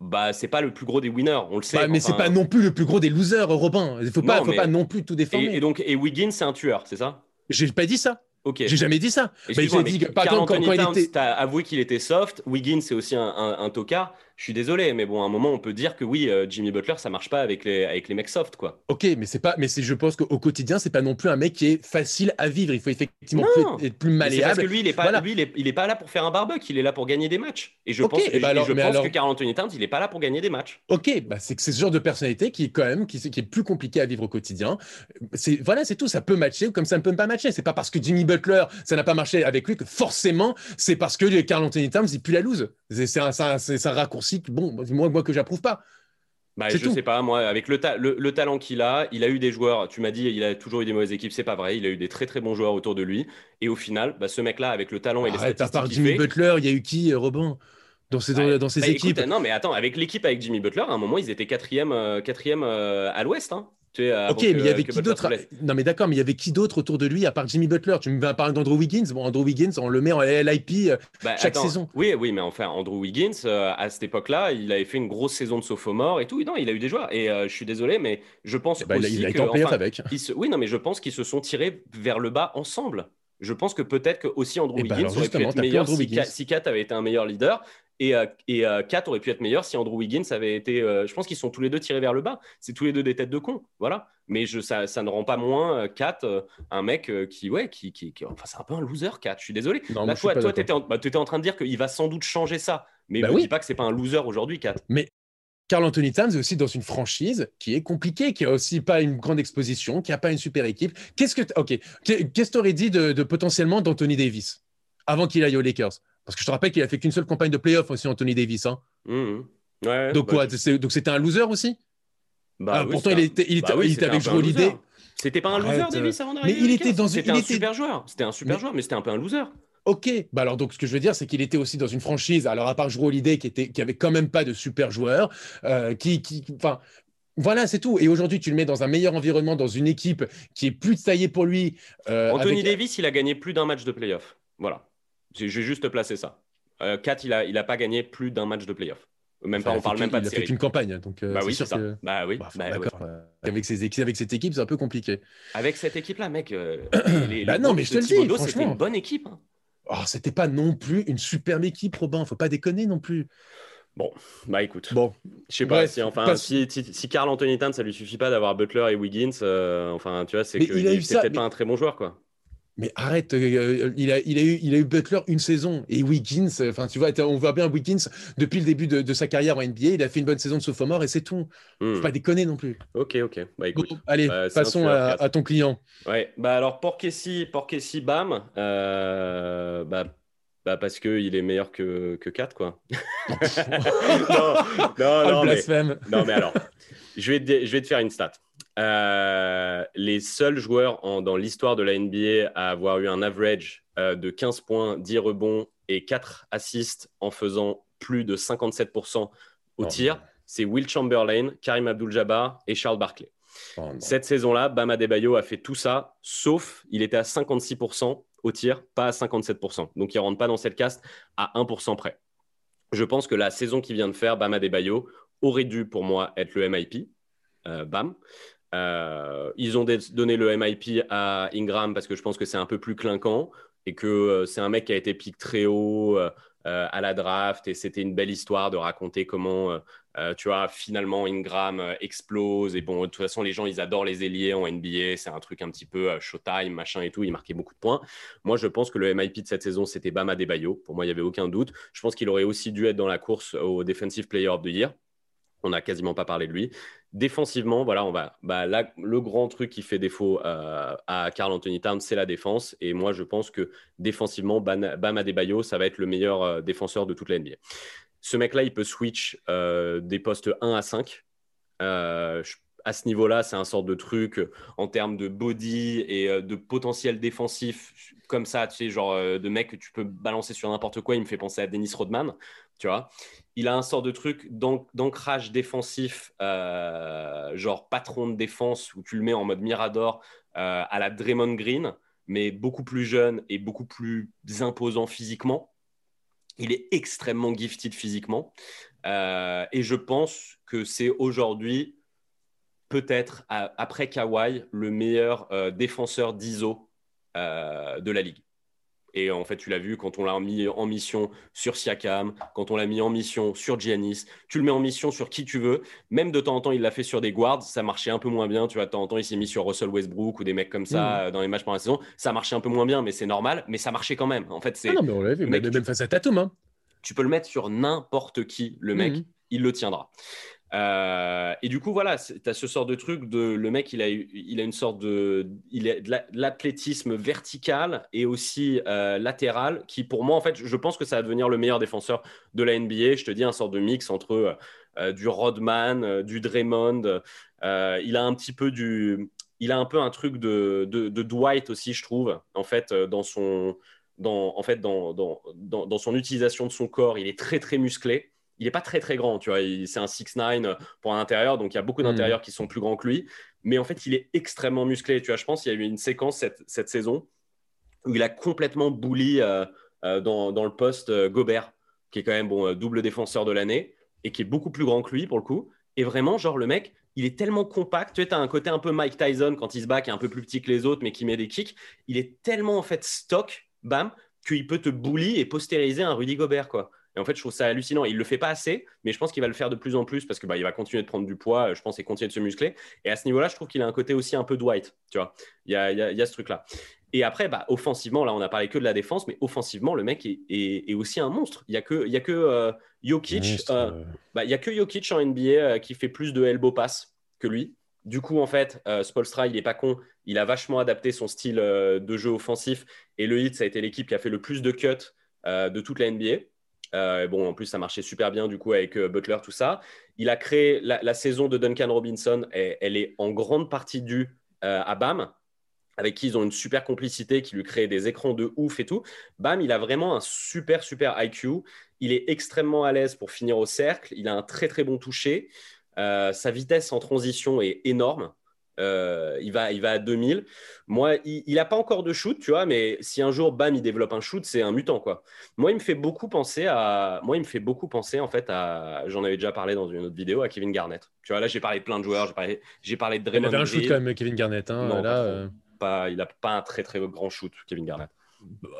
Bah, c'est pas le plus gros des winners, on le sait.
Bah, mais c'est pas non plus le plus gros des losers, Robin. Il faut pas,
Non,
faut
mais-
pas non plus tout déformer.
Et, et donc, et Wiggins, c'est un tueur, c'est ça?
J'ai pas dit ça.
Ok.
J'ai jamais dit ça. J'ai dit par
Karl
exemple, quand, quand il
Towns,
était.
t'as avoué qu'il était soft. Wiggins, c'est aussi un, un, un tocard. Je suis désolé, mais bon, à un moment, on peut dire que oui, euh, Jimmy Butler, ça marche pas avec les, avec les mecs soft, quoi.
Ok, mais c'est pas, mais c'est, je pense qu'au quotidien, c'est pas non plus un mec qui est facile à vivre. Il faut effectivement
Non.
être plus
Mais C'est parce que
malléable.
lui, il est pas,
Voilà.
lui, il est, il est pas là pour faire un barbecue, il est là pour gagner des matchs. Et je pense,
et bah alors-
je pense
alors-
que Carl Anthony Towns, il est pas là pour gagner des matchs.
Ok, bah c'est que c'est ce genre de personnalité qui est quand même, qui, qui est plus compliqué à vivre au quotidien. C'est voilà, c'est tout. Ça peut matcher comme ça ne peut pas matcher. C'est pas parce que Jimmy Butler, ça n'a pas marché avec lui que forcément c'est parce que Carl Anthony Towns il pue la loose. C'est c'est un, c'est un- c'est un raccourci que, bon, moi, moi que j'approuve pas.
Bah, je
tout.
sais pas, moi, avec le, ta- le, le talent qu'il a, il a eu des joueurs. Tu m'as dit, il a toujours eu des mauvaises équipes, c'est pas vrai. Il a eu des très très bons joueurs autour de lui. Et au final, bah, ce mec-là, avec le talent et les
Arrête, à
statistiques
part Jimmy
fait,
Butler, il y a eu qui, euh, Robin dans ces,
Ouais.
dans ces
Bah,
équipes?
écoute, non, mais attends, avec l'équipe avec Jimmy Butler, à un moment, ils étaient quatrième, euh, quatrième euh, à l'ouest. Hein. Tu sais, avant
Ok, mais il y avait
que
qui d'autre. Non, mais d'accord, mais il y avait qui d'autre autour de lui à part Jimmy Butler? Tu me parles d'Andrew Wiggins? Bon, Andrew Wiggins, on le met en LIP. euh,
Bah,
chaque
attends,
saison.
Oui, oui, mais enfin, Andrew Wiggins, euh, à cette époque-là, il avait fait une grosse saison de sophomore et tout. Non, il a eu des joueurs. Et euh, je suis désolé, mais je pense
bah,
aussi
il a
que,
été en playoff
enfin,
avec.
ils se- Oui, non, mais je pense qu'ils se sont tirés vers le bas ensemble. Je pense que peut-être que aussi Andrew
Eh ben
Wiggins
alors,
aurait pu être meilleur si. Kat, si Kat avait été un meilleur leader. Et, euh, et euh, Kat aurait pu être meilleur si Andrew Wiggins avait été. euh, je pense qu'ils sont tous les deux tirés vers le bas. C'est tous les deux des têtes de con. Voilà. Mais je, ça, ça ne rend pas moins euh, Kat euh, un mec qui, ouais, qui, qui, qui- enfin, c'est un peu un loser, Kat. Je suis désolé.
Non,
Là,
suis
toi, t'étais en, bah, en train de dire qu'il va sans doute changer ça. Mais
Bah
ne
oui.
dis pas que c'est pas un loser aujourd'hui, Kat.
Carl Anthony Towns est aussi dans une franchise qui est compliquée, qui a aussi pas une grande exposition, qui a pas une super équipe. Qu'est-ce que, ok, Qu'est- qu'est-ce que tu aurais dit de, de potentiellement d'Anthony Davis avant qu'il aille aux Lakers? Parce que je te rappelle qu'il a fait qu'une seule campagne de playoff aussi, Anthony Davis. hein.
Mhm. Ouais,
Donc
bah,
quoi
je-
Donc c'était un loser aussi?
Bah
Ah,
oui,
pourtant, il
un-
était- il était-
bah oui,
il était avec
loser.
Holiday.
C'était pas un loser,
Arrête,
Davis, avant
mais
d'arriver
il
aux
était dans une-
C'était
il
un
était-
super joueur. C'était un super
Mais-
joueur, mais c'était un peu un loser.
Ok, bah alors donc ce que je veux dire, c'est qu'il était aussi dans une franchise, alors à part Jrue Holiday, qui, était, qui avait quand même pas de super joueurs, euh, qui, qui, enfin, voilà, c'est tout. Et aujourd'hui, tu le mets dans un meilleur environnement, dans une équipe qui est plus taillée pour lui. euh,
Anthony
avec-
Davis, il a gagné plus d'un match de playoff. Voilà. J'ai j'ai juste placé ça. Euh, Kat, il a, il a pas gagné plus d'un match de playoff. Même pas,
Enfin, il
on parle même pas de
il a fait
série.
qu'une campagne, donc euh,
Bah oui,
sûr
ça.
que-
Bah oui.
Bah, enfin,
bah ouais.
d'accord. Avec, équipes- avec cette équipe, c'est un peu compliqué.
Avec cette équipe-là, mec, euh, les,
Bah
les
non, mais je te le dis,
c'était une bonne équipe. hein.
Oh, c'était pas non plus une superbe équipe, Robin. Faut pas déconner non plus.
Bah écoute,
Bon,
je sais pas si enfin
passe-
si, si, si Carl Anthony Towns, ça lui suffit pas d'avoir Butler et Wiggins, euh, enfin tu vois, c'est qu'il peut-être
mais-
pas un très bon joueur quoi.
Mais arrête. euh, il, a, il, a eu, il a eu Butler une saison et Wiggins. euh, Enfin, tu vois, on voit bien Wiggins depuis le début de, de sa carrière en NBA. Il a fait une bonne saison de sophomore et c'est tout.
Hmm.
Faut pas déconner non plus.
Ok, ok. Bah
Bon, allez,
euh, un
passons à, ton client.
Ouais, bah alors Porkessi, Porkessi, bam, euh, bah, bah parce que il est meilleur que, que 4 quoi. non, non,
Oh, le
non, mais, non, mais alors, je vais te, je vais te faire une stat. Euh, les seuls joueurs en- dans l'histoire de la NBA à avoir eu un average euh, de 15 points, 10 rebonds et 4 assists en faisant plus de 57% au
Oh,
tir, c'est Will Chamberlain, Karim Abdul-Jabbar et Charles Barkley.
Oh.
Cette saison-là, Bam Adebayo a fait tout ça, sauf il était à 56% au tir, pas à 57%. Donc il ne rentre pas dans cette caste à 1% près. Je pense que la saison qu'il vient de faire, Bam Adebayo, aurait dû pour moi être le MIP. Euh, Bam. Euh, ils ont donné le MIP à Ingram parce que je pense que c'est un peu plus clinquant et que euh, c'est un mec qui a été pick très haut euh, à la draft et c'était une belle histoire de raconter comment tu vois, finalement, Ingram explose. Et bon, de toute façon, les gens, ils adorent les ailiers en NBA. C'est un truc un petit peu showtime, machin et tout. Il marquait beaucoup de points. Moi, je pense que le MIP de cette saison, c'était Bama Debayo. Pour moi, il n'y avait aucun doute. Je pense qu'il aurait aussi dû être dans la course au Defensive Player of the Year. On n'a quasiment pas parlé de lui. Défensivement, voilà, on va. Bah, là, le grand truc qui fait défaut euh, à Carl Anthony Towns, c'est la défense. Et moi, je pense que défensivement, Bam Adebayo, ça va être le meilleur euh, défenseur de toute la NBA. Ce mec-là, il peut switch des postes 1 à 5. À ce niveau-là, c'est un sort de truc en termes de body et de potentiel défensif, comme ça, tu sais, genre de mec que tu peux balancer sur n'importe quoi. Il me fait penser à Dennis Rodman, tu vois. Il a un sort de truc d'ancrage défensif, genre patron de défense, où tu le mets en mode Mirador à la Draymond Green mais beaucoup plus jeune et beaucoup plus imposant physiquement. Il est extrêmement gifted physiquement. Euh, et je pense que c'est aujourd'hui, peut-être après Kawhi, le meilleur euh, défenseur d'ISO euh, de la ligue. Et en fait, tu l'as vu quand on l'a mis en mission sur Siakam, quand on l'a mis en mission sur Giannis. Tu le mets en mission sur qui tu veux. Même de temps en temps, il l'a fait sur des guards. Ça marchait un peu moins bien. Tu vois, de temps en temps, il s'est mis sur Russell Westbrook ou des mecs comme ça mm. euh, dans les matchs pendant la saison. Ça marchait un peu moins bien, mais c'est normal. Mais ça marchait quand même. En fait, c'est.
Ah non, mais on l'a vu. Même face à Tatum. Hein.
Tu peux le mettre sur n'importe qui, le mec. Mm. Il le tiendra. Euh, et du coup, voilà, tu as ce sort de truc de le mec, il a, il a une sorte de, l'athlétisme vertical et aussi euh, latéral qui, pour moi, en fait, je pense que ça va devenir le meilleur défenseur de la NBA. Je te dis, un sort de mix entre euh, du Rodman, du Draymond. il a un petit peu du, il a un peu un truc de, de, Dwight aussi, je trouve, en fait, dans son, dans, en fait, dans, dans, dans son utilisation de son corps, il est très très musclé il n'est pas très très grand, tu vois. C'est un 6'9 pour un intérieur, donc il y a beaucoup hmm. d'intérieurs qui sont plus grands que lui. Mais en fait, il est extrêmement musclé. Tu vois, je pense qu'il y a eu une séquence cette, cette saison où il a complètement bouli euh, euh, dans, dans, le poste euh, Gobert, qui est quand même bon, double défenseur de l'année et qui est beaucoup plus grand que lui pour le coup. Et vraiment, genre, le mec, il est tellement compact. Tu sais, as un côté un peu Mike Tyson quand il se bat, qui est un peu plus petit que les autres, mais qui met des kicks. Il est tellement en fait stock, bam, qu'il peut te bully et postériser un Rudy Gobert, quoi. Et en fait, je trouve ça hallucinant. Il le fait pas assez, mais je pense qu'il va le faire de plus en plus parce que bah, il va continuer de prendre du poids, je pense, et continuer de se muscler. Et à ce niveau-là, je trouve qu'il a un côté aussi un peu Dwight, tu vois. Il y a, y a, ce truc-là. Et après, bah, offensivement, là, on a parlé que de la défense, mais offensivement, le mec est, est, aussi un monstre. Il y a que, il y a que euh, Jokic, euh, bah, il y a que Jokic en NBA euh, qui fait plus de elbow pass que lui. Du coup, en fait, Spolstra, il est pas con. Il a vachement adapté son style de jeu offensif. Et le Heat, ça a été l'équipe qui a fait le plus de cuts de toute la NBA. Euh, bon, en plus, ça marchait super bien du coup avec euh, Butler, tout ça. Il a créé la, saison de Duncan Robinson, et, elle est en grande partie due euh, à Bam, avec qui ils ont une super complicité, qui lui crée des écrans de ouf et tout. Bam, il a vraiment un super, super IQ. Il est extrêmement à l'aise pour finir au cercle. Il a un très, très bon toucher. sa vitesse en transition est énorme. Euh, il, va, il va à 2000. Moi, il n'a pas encore de shoot, tu vois, mais si un jour, bam, il développe un shoot, c'est un mutant, quoi. Moi, il me fait beaucoup penser à. Moi, il me fait beaucoup penser, en fait, à. J'en avais déjà parlé dans une autre vidéo, à Kevin Garnett. Tu vois, là, j'ai parlé de plein de joueurs, j'ai parlé, j'ai parlé de Draymond
Il avait un shoot quand même, Kevin Garnett. Hein,
non,
là,
euh. pas, il n'a pas un très, très grand shoot, Kevin Garnett.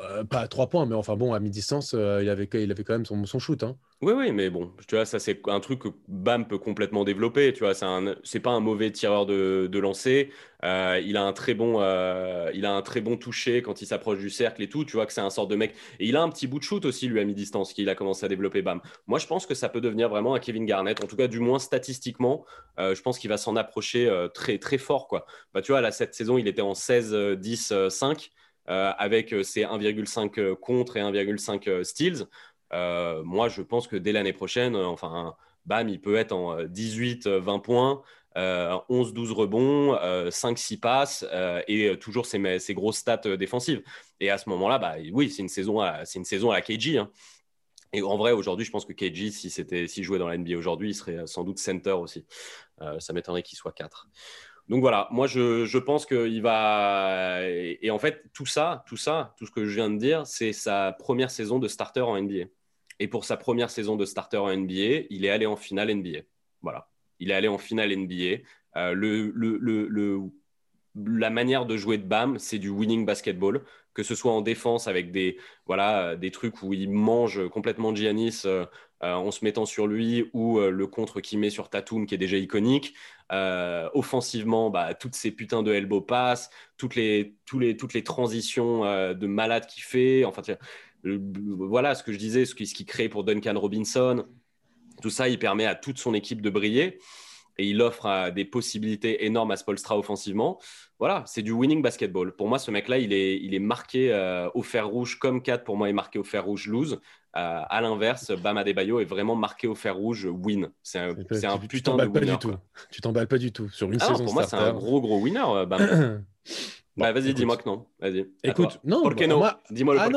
Euh, pas à trois points, mais enfin bon, à mi-distance, il, avait, il avait quand même son, shoot. Hein.
Oui, oui, mais bon, tu vois, ça c'est un truc que Bam peut complètement développer. Tu vois, c'est pas un mauvais tireur de, lancer. Euh, il a un très bon, euh, il a un très bon toucher quand il s'approche du cercle et tout. Tu vois que c'est un sort de mec. Et il a un petit bout de shoot aussi lui à mi-distance qu'il a commencé à développer. Bam. Moi, je pense que ça peut devenir vraiment un Kevin Garnett. En tout cas, du moins statistiquement, euh, je pense qu'il va s'en approcher très très fort quoi. Bah, tu vois, là cette saison, il était en 16, 10, 5. Avec ses 1,5 contre et 1,5 steals. Euh, moi, je pense que dès l'année prochaine, euh, enfin, bam, il peut être en 18-20 euh, points. 11-12 rebonds, 5-6 passes et toujours ses, ses, grosses stats défensives. Et à ce moment-là, bah, oui, c'est une, saison à, la KG. Hein. Et en vrai, aujourd'hui, je pense que KG, si s'il jouait dans la NBA aujourd'hui, il serait sans doute center aussi. ça m'étonnerait qu'il soit 4. Donc voilà, moi je, je pense qu'il va. Et, en fait, tout ça, tout ça, tout ce que je viens de dire, c'est sa première saison de starter en NBA. Et pour sa première saison de starter en NBA, il est allé en finale NBA. Voilà. Il est allé en finale NBA. Euh, la manière de jouer de Bam, c'est du winning basketball, que ce soit en défense avec des, voilà, des trucs où il mange complètement Giannis euh, en se mettant sur lui, ou le contre qu'il met sur Tatum qui est déjà iconique. offensivement, bah, toutes ces putains de elbow pass, toutes les, les, toutes les transitions de malade qu'il fait. Enfin, voilà ce que je disais, ce qui, ce qui crée pour Duncan Robinson. Tout ça, il permet à toute son équipe de briller. Et il offre des possibilités énormes à Spolstra offensivement. Voilà, c'est du winning basketball. Pour moi, ce mec-là, il est, il est marqué euh, au fer rouge comme 4 pour moi est marqué au fer rouge lose. Euh, à l'inverse, Bam Adebayo est vraiment marqué au fer rouge win. C'est un, c'est un putain de winner.
Du tout. Tu t'emballes pas du tout sur une
ah
saison.
pour moi, c'est un gros gros winner. Euh, Bam. bah, vas-y, dis-moi que non. Vas-y.
Écoute, non.
Moi... Dis-moi le ah,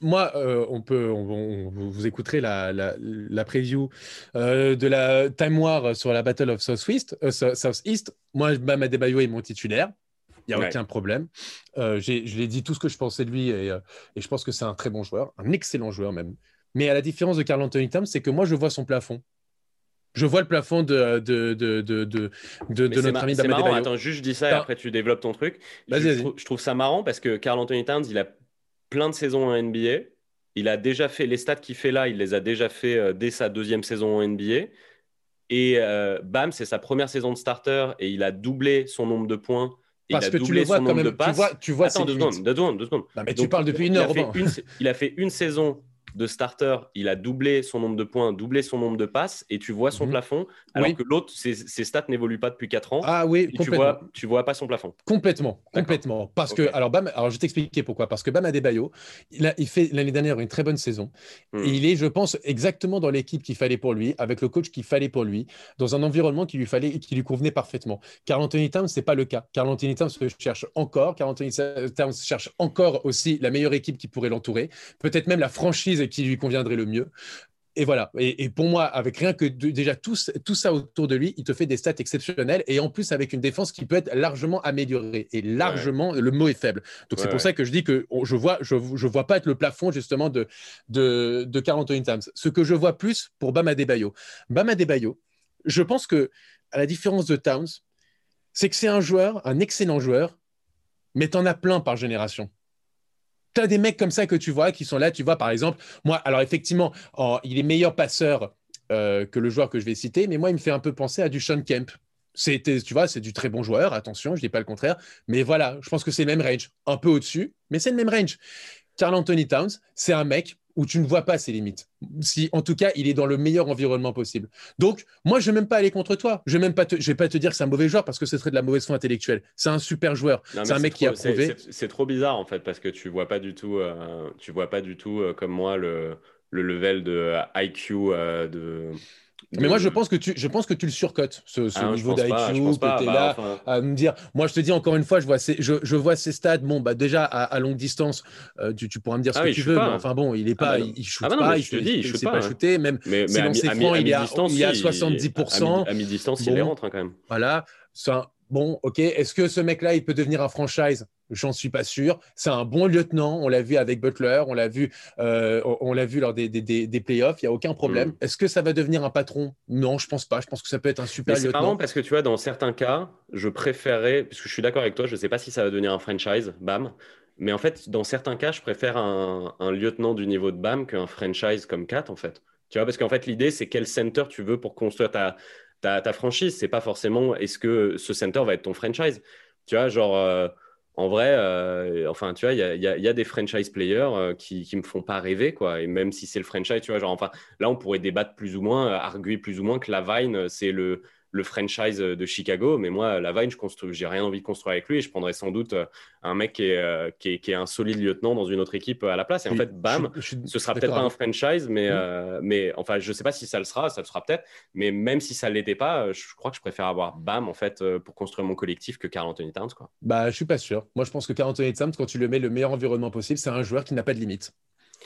moi, euh, on peut, vous écouterez la, la, preview euh, de la Time War sur la Battle of South euh, South East. Moi, Bam Adebayo est mon titulaire. Il n'y a aucun problème. je l'ai dit tout ce que je pensais de lui et, et je pense que c'est un très bon joueur, un excellent joueur même. Mais à la différence de Carl Anthony Towns, c'est que moi, je vois son plafond. Je vois le plafond de, de, de, de, notre ami Bam Adebayo.
Attends, juste je dis ça et après tu développes ton truc. Je, je, trouve ça marrant parce que Carl Anthony Towns, il a plein de saisons en NBA. Il a déjà fait les stats qu'il fait là, il les a déjà fait euh, dès sa deuxième saison en NBA. Et euh, bam, c'est sa première saison de starter et il a doublé son nombre de points.
Parce
il a
que
doublé
tu le vois
son
quand même.
De passes.
Tu vois, tu vois
Attends, deux secondes, deux secondes, deux secondes.
mais tu parles depuis une heure.
Il a, fait une, il a fait une saison de starter, il a doublé son nombre de points, doublé son nombre de passes, et tu vois son mhm. plafond, alors que l'autre, ses, stats n'évoluent pas depuis 4 ans.
Ah oui,
tu vois, tu vois pas son plafond.
Complètement, complètement. Parce que, alors, Bam, alors je vais t'expliquer pourquoi. Parce que Bam Adebayo, il, a, il fait l'année dernière une très bonne saison. Hmm. Et il est, je pense, exactement dans l'équipe qu'il fallait pour lui, avec le coach qu'il fallait pour lui, dans un environnement qui lui fallait, qui lui convenait parfaitement. Carl Anthony Towns, c'est pas le cas. Carl Anthony Towns cherche encore. Carl Anthony Towns cherche encore aussi la meilleure équipe qui pourrait l'entourer. Peut-être même la franchise qui lui conviendrait le mieux. Et voilà. Et, pour moi, avec rien que déjà tout, tout, ça autour de lui, il te fait des stats exceptionnelles et en plus avec une défense qui peut être largement améliorée. Et largement, le mot est faible. Donc c'est pour ça que je dis que je vois, je, je, vois pas être le plafond justement de, de, de Carl Anthony Towns. Ce que je vois plus pour Bam Adebayo. Bam Adebayo, je pense que à la différence de Towns, c'est que c'est un joueur, un excellent joueur, mais tu en as plein par génération tu as des mecs comme ça que tu vois qui sont là. Tu vois, par exemple, moi, alors effectivement, il est meilleur passeur euh, que le joueur que je vais citer, mais moi, il me fait un peu penser à du Sean Kemp. Tu vois, c'est du très bon joueur, attention, je dis pas le contraire, mais voilà, je pense que c'est le même range, un peu au-dessus, mais c'est le même range. Carl Anthony Towns, c'est un mec où tu ne vois pas ses limites. Si, en tout cas, il est dans le meilleur environnement possible. Donc, moi, je ne vais même pas aller contre toi. Je ne vais, pas te, vais pas te dire que c'est un mauvais joueur parce que ce serait de la mauvaise foi intellectuelle. C'est un super joueur. C'est un mec qui a prouvé.
C'est trop bizarre, en fait, parce que tu vois pas du tout, euh, tu vois pas du tout euh, comme moi le, le level de IQ euh, de
mais moi, je pense que tu, je pense que tu le surcotes, ce,
ah,
niveau d'IQ, que tu es là à me dire. Moi, je te dis encore une fois, je vois ces, je, je vois ces stades. Bon, bah, déjà, à, longue distance, euh, tu, tu, pourras me dire ce ah que tu veux. Mais enfin, bon, il est pas, ah bah il, shoot pas, il,
te dis, il
sait pas, shooter. Même mais, mais lancers francs, il, est à, il est à 70%.
À mi-distance, il les rentre hein, quand même.
Voilà. Bon, ok, est-ce que ce mec-là, il peut devenir un franchise? J'en suis pas sûr. C'est un bon lieutenant. On l'a vu avec Butler, on l'a vu, euh, on l'a vu lors des, des, playoffs. Il n'y a aucun problème. Mm. Est-ce que ça va devenir un patron? Non, je pense pas. Je pense que ça peut être un super lieutenant. C'est marrant
parce que tu vois, dans certains cas, je préférerais, parce que je suis d'accord avec toi, je ne sais pas si ça va devenir un franchise, bam. Mais en fait, dans certains cas, je préfère un, lieutenant du niveau de BAM qu'un franchise comme Cat, en fait. Tu vois, parce qu'en fait, l'idée, c'est quel center tu veux pour construire ta, ta, ta franchise. C'est pas forcément est-ce que ce center va être ton franchise. Tu vois, genre, euh, en vrai, euh, enfin, tu vois, il y a, y a, des franchise players euh, qui, qui me font pas rêver, quoi. Et même si c'est le franchise, tu vois, genre, enfin, là, on pourrait débattre plus ou moins, arguer plus ou moins que la Vine, c'est le, le franchise de Chicago. Mais moi, la Vine, je construis, j'ai rien envie de construire avec lui et je prendrais sans doute euh, un mec qui est, euh, qui est, qui est un solide lieutenant dans une autre équipe euh, à la place. Et en fait, bam, ce sera peut-être pas un franchise, mais, mais enfin, je sais pas si ça le sera, ça le sera peut-être. Mais même si ça l'était pas, je crois que je préfère avoir bam en fait pour construire mon collectif que Carl Anthony Towns, quoi.
Bah, je suis pas sûr. Moi, je pense que Carl Anthony Towns, quand tu le mets le meilleur environnement possible, c'est un joueur qui n'a pas de limite.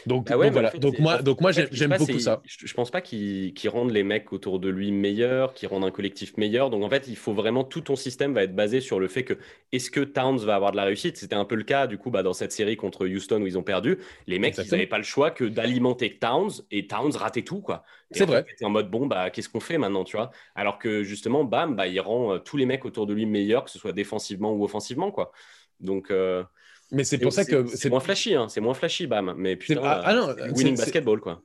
Donc, ah voilà. donc moi, donc moi j'aime beaucoup ça.
Je, pense pas qu'il rende les mecs autour de lui meilleurs, qu'il rende un collectif meilleur. Donc en fait, il faut vraiment tout ton système va être basé sur le fait que est-ce que Towns va avoir de la réussite? C'était un peu le cas du coup bah, dans cette série contre Houston où ils ont perdu. Les mecs, ils n'avaient pas le choix que d'alimenter Towns et Towns ratait tout quoi.
C'est vrai.
en mode bon bah qu'est-ce qu'on fait maintenant tu vois? Alors que justement bam bah il rend euh, tous les mecs autour de lui meilleurs que ce soit défensivement ou offensivement quoi. Donc euh,
mais c'est pour ça que
c'est moins flashy, hein. c'est moins flashy, bam. Mais putain, ah, ah non, winning basketball, quoi.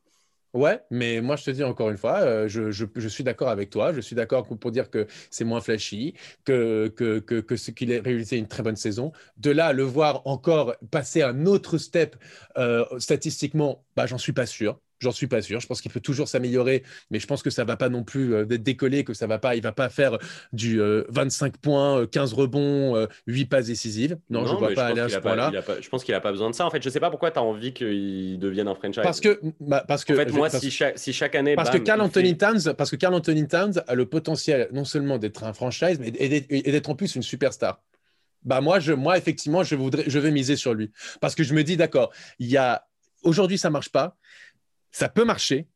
Ouais, mais moi je te dis encore une fois, euh, je, je, je, suis d'accord avec toi. Je suis d'accord pour dire que c'est moins flashy, que, que, que, que ce qu'il ait réalisé une très bonne saison. De là, le voir encore passer un autre step euh, statistiquement, bah, j'en suis pas sûr. J'en suis pas sûr. Je pense qu'il peut toujours s'améliorer, mais je pense que ça va pas non plus euh, décoller, que ça va pas, il va pas faire du 25 points, 15 rebonds, 8 passes décisives. Non, je vois pas aller à ce point-là.
Je pense qu'il a pas besoin de ça. En fait, je sais pas pourquoi tu as envie qu'il devienne un franchise.
Parce que, bah, parce que.
En fait, moi, si, chaque, si chaque année.
Parce que Carl Anthony Towns, parce que Carl Anthony Towns a le potentiel non seulement d'être un franchise, mais et d'être en plus une superstar. Bah moi, je, moi effectivement, je voudrais, je vais miser sur lui parce que je me dis d'accord, il y a aujourd'hui ça marche pas, ça peut marcher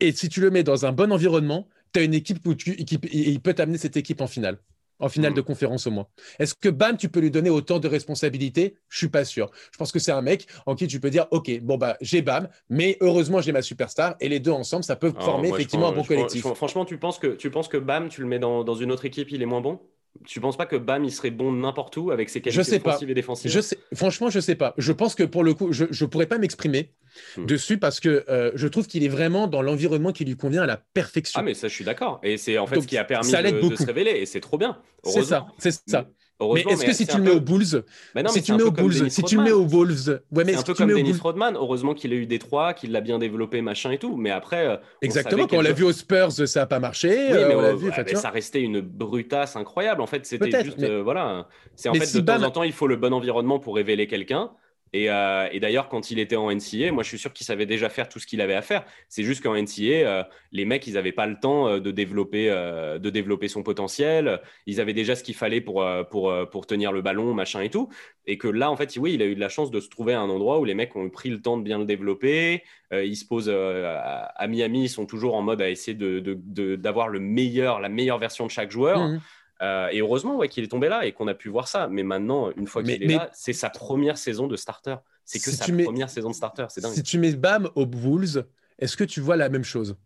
et si tu le mets dans un bon environnement, tu as une équipe où tu, il peut t'amener cette équipe en finale. En finale hmm. de conférence au moins. Est-ce que Bam, tu peux lui donner autant de responsabilités? Je suis pas sûr. Je pense que c'est un mec en qui tu peux dire, ok, bon bah j'ai Bam, mais heureusement j'ai ma superstar et les deux ensemble, ça peut ah, former effectivement un bon collectif.
franchement, tu penses que tu penses que Bam, tu le mets dans, dans une autre équipe, il est moins bon? Tu penses pas que Bam il serait bon n'importe où avec ses qualités offensives et défensives
je sais, Franchement, je sais pas. Je pense que pour le coup, je ne pourrais pas m'exprimer hmm. dessus parce que euh, je trouve qu'il est vraiment dans l'environnement qui lui convient à la perfection.
Ah mais ça, je suis d'accord. Et c'est en fait ce qui a permis de, se révéler et c'est trop bien.
C'est ça, c'est ça mais est-ce que si tu le mets aux Bulls, si tu le mets aux Bulls, si tu le mets aux Wolves,
ouais, mais c'est un peu comme Dennis Rodman. Heureusement qu'il a eu des trois, qu'il l'a bien développé, machin et tout. Mais après, euh,
exactement. Quand on l'a vu aux Spurs, ça n'a pas marché. Oui, mais,
euh, vu, ça restait une brutasse incroyable. En fait, c'était juste, euh, voilà. C'est en fait de temps en temps, il faut le bon environnement pour révéler quelqu'un. Euh, et, d'ailleurs, quand il était en NCA, moi je suis sûr qu'il savait déjà faire tout ce qu'il avait à faire. C'est juste qu'en NCA, euh, les mecs, ils n'avaient pas le temps euh, de, développer, de développer son potentiel. Ils avaient déjà ce qu'il fallait pour, pour, pour tenir le ballon, machin et tout. Et que là, en fait, oui, il a eu de la chance de se trouver à un endroit où les mecs ont pris le temps de bien le développer. ils se posent à Miami, ils sont toujours en mode à essayer d'avoir de, le meilleur, la meilleure version de chaque joueur. Mmh. Euh, et heureusement ouais, qu'il est tombé là et qu'on a pu voir ça. Mais maintenant, une fois qu'il est là, c'est sa première saison de starter. C'est que sa première saison de starter. C'est dingue.
Si tu mets Bam aux Wolves, est-ce que tu vois la même chose?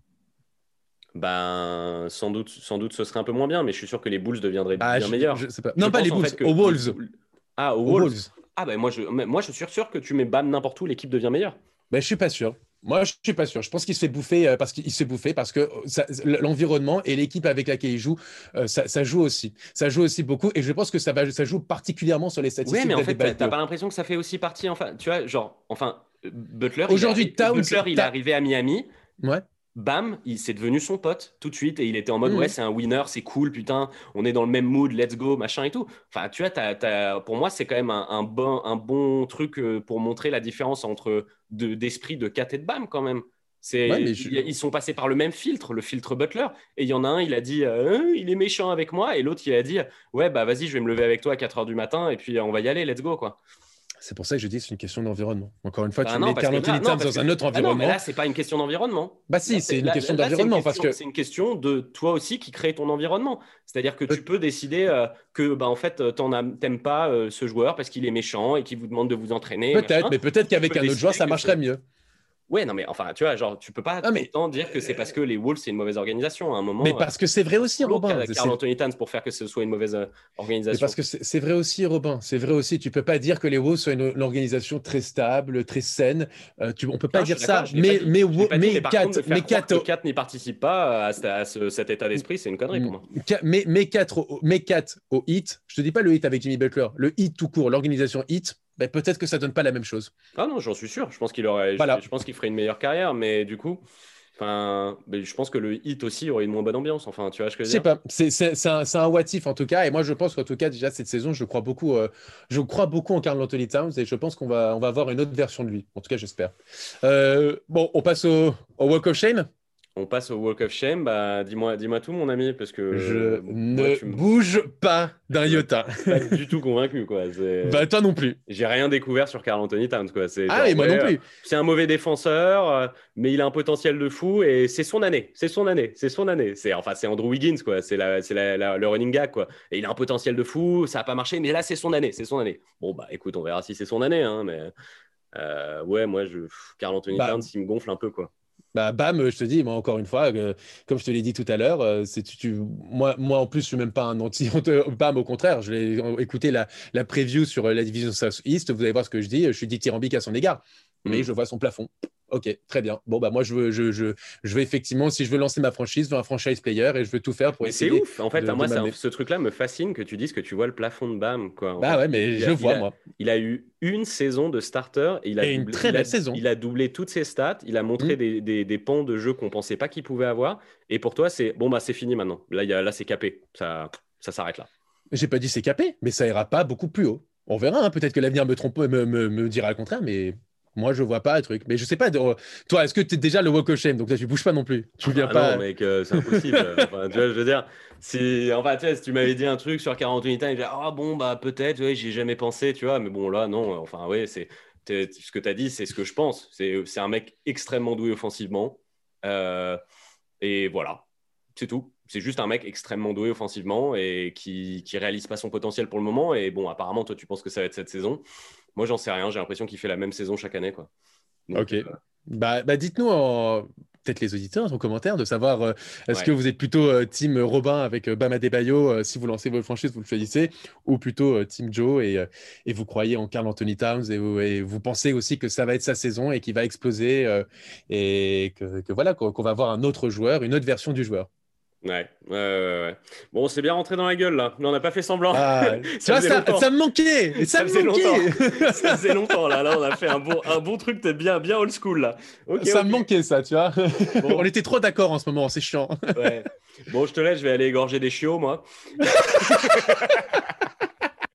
Ben, sans doute, sans doute, ce serait un peu moins bien, mais je suis sûr que les Bulls deviendraient ah, bien meilleurs.
Non, pas les Bulls, aux Wolves.
Ah, aux, Wolves. Ah, ben moi je, moi, je suis sûr que tu mets Bam n'importe où, l'équipe devient meilleure.
Ben, je suis pas sûr. Moi, je suis pas sûr. Je pense qu'il se fait bouffer euh, parce qu'il se fait parce que euh, l'environnement et l'équipe avec laquelle il joue, euh, ça, joue aussi. Ça joue aussi beaucoup et je pense que ça, va, ça joue particulièrement sur les statistiques.
Oui, mais en fait, t'as pas l'impression que ça fait aussi partie. Enfin, tu vois, genre, enfin, Butler.
Aujourd'hui,
Butler, il est arrivé à Miami.
Ouais
bam, il s'est devenu son pote tout de suite et il était en mode mm. ouais c'est un winner, c'est cool, putain, on est dans le même mood, let's go, machin et tout. Enfin tu vois, pour moi c'est quand même un, bon, un bon truc euh, pour montrer la différence entre d'esprit de, Kat et de Bam quand même. C'est, Ils sont passés par le même filtre, le filtre Butler, et il y en a un, il a dit euh, il est méchant avec moi, et l'autre il a dit ouais bah vas-y je vais me lever avec toi à 4 heures du matin et puis on va y aller, let's go quoi.
C'est pour ça que je dis que c'est une question d'environnement. Encore une fois, bah tu mets Anthony Towns dans un autre environnement. Ah non, mais
là, c'est pas une question d'environnement.
Bah si, c'est une question d'environnement parce que
c'est une question de toi aussi qui crée ton environnement. C'est-à-dire que tu peux décider euh, que bah en fait euh, t'aimes pas euh, ce joueur parce qu'il est méchant et qu'il vous demande de vous entraîner.
Peut-être, mais peut-être qu'avec un autre joueur ça marcherait mieux.
Ouais, non, mais enfin, tu vois, genre, tu peux pas ah, mais... dire que c'est parce que les Wolves, c'est une mauvaise organisation à un moment.
Mais parce que c'est vrai aussi, Robin.
Carl Anthony Towns pour faire que ce soit une mauvaise euh, organisation. Mais
parce que c'est vrai aussi, Robin. C'est vrai aussi. Tu peux pas dire que les Wolves sont une, organisation très stable, très saine. Euh, tu, on peut pas dire ça. Mais, mais, mais, 4 mais
4 n'y participe pas à, cet état d'esprit, c'est une connerie pour moi.
Mais, mais 4 mais 4 au hit, je te dis pas le hit avec Jimmy Butler, le hit tout court, l'organisation hit, ben, peut-être que ça donne pas la même chose.
Ah non, j'en suis sûr. Je pense qu'il aurait, je, pense qu'il ferait une meilleure carrière, mais du coup, enfin, ben, je pense que le hit aussi aurait une moins bonne ambiance. Enfin, tu vois ce que je veux dire?
pas. C'est un, un what if en tout cas, et moi je pense qu'en tout cas déjà cette saison, je crois beaucoup, euh, je crois beaucoup en Carl Anthony Towns et je pense qu'on va, on va avoir une autre version de lui. En tout cas, j'espère. Euh, bon, on passe au, au Walk of Shame.
On passe au Walk of Shame. Bah, dis-moi, dis-moi tout, mon ami, parce que
je ne bouge pas d'un iota.
Pas du tout convaincu, quoi.
Bah toi non plus.
J'ai rien découvert sur Carl Anthony Towns, quoi.
Ah et moi non plus.
C'est un mauvais défenseur, euh, mais il a un potentiel de fou et c'est son année. C'est son année. C'est son année. C'est enfin c'est Andrew Wiggins, quoi. C'est la, c'est le running gag, quoi. Et il a un potentiel de fou. Ça a pas marché, mais là c'est son année. C'est son année. Bon bah écoute, on verra si c'est son année, hein, mais. Euh, ouais, moi, je... Carl Anthony bah, Towns, il me gonfle un peu, quoi.
Bah, bam, je te dis, moi, encore une fois, euh, comme je te l'ai dit tout à l'heure, euh, c'est tu, moi, moi, en plus, je suis même pas un anti bam, au contraire, je l'ai écouté la, la preview sur euh, la division South East, vous allez voir ce que je dis, je suis dithyrambique à son égard, mais mm. je vois son plafond. Ok, très bien. Bon, bah moi, je veux, je, je, je veux effectivement, si je veux lancer ma franchise, je veux un franchise player et je veux tout faire pour
Mais c'est
essayer.
ouf. En fait,
de-
moi, c'est un-
m'amener.
ce truc-là me fascine que tu dises que tu vois le plafond de Bam. Quoi.
Bah
fait,
ouais, mais
il
je
a-
le
il
vois,
a-
moi.
Il a eu une saison de starter et il a
Et une
doublé,
très
il a-
belle saison.
Il a doublé toutes ses stats. Il a montré
Mm.
des, des, des pans de jeu qu'on pensait pas qu'il pouvait avoir. Et pour toi, c'est bon, bah c'est fini maintenant. Là, y a, là c'est capé. Ça, ça s'arrête là.
J'ai pas dit c'est capé, mais ça ira pas beaucoup plus haut. On verra, hein, peut-être que l'avenir me trompe, me, me, me dira le contraire, mais moi, je vois pas un truc. Mais je sais pas, de- toi, est-ce que tu es déjà le walk of shame? Donc là, tu bouges pas non plus. Tu viens
Ah
pas.
non, mec, euh, c'est impossible. Enfin, tu vois, je veux dire, si, enfin, tu vois, si tu m'avais dit un truc sur 40 unités, je disais, ah bon, bah peut-être, ouais, j'y ai jamais pensé, tu vois, mais bon, là, non, euh, enfin, ouais, c'est ce que tu as dit, c'est ce que je pense. C'est c'est un mec extrêmement doué offensivement. Euh, et voilà, c'est tout. C'est juste un mec extrêmement doué offensivement et qui, qui réalise pas son potentiel pour le moment. Et bon, apparemment, toi, tu penses que ça va être cette saison. Moi, j'en sais rien. J'ai l'impression qu'il fait la même saison chaque année, quoi. Donc,
Ok.
euh,
Bah, bah dites-nous en peut-être les auditeurs en commentaire de savoir euh, est-ce
Ouais.
que vous êtes plutôt euh, team Robin avec euh, Bam Adebayo euh, si vous lancez votre franchise vous le choisissez ou plutôt team Joe et, et vous croyez en Carl Anthony Towns et vous, et vous pensez aussi que ça va être sa saison et qu'il va exploser et que, que voilà qu'on qu'on va avoir un autre joueur une autre version du joueur?
Ouais, ouais, ouais. Bon, c'est bien rentré dans la gueule là, mais on n'a pas fait semblant.
Ah,
Ça
ça,
longtemps.
ça me manquait ça, me
faisait
manquait
ça faisait longtemps là. Là, on a fait un bon, un bon truc, t'es bien, bien old school là.
Ça me manquait ça tu vois
Bon.
on était trop d'accord en ce moment c'est chiant
Ouais. Bon, je te laisse, je vais aller égorger des chiots moi.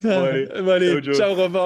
allez.
Bon, allez,
Ciao,
ciao Robin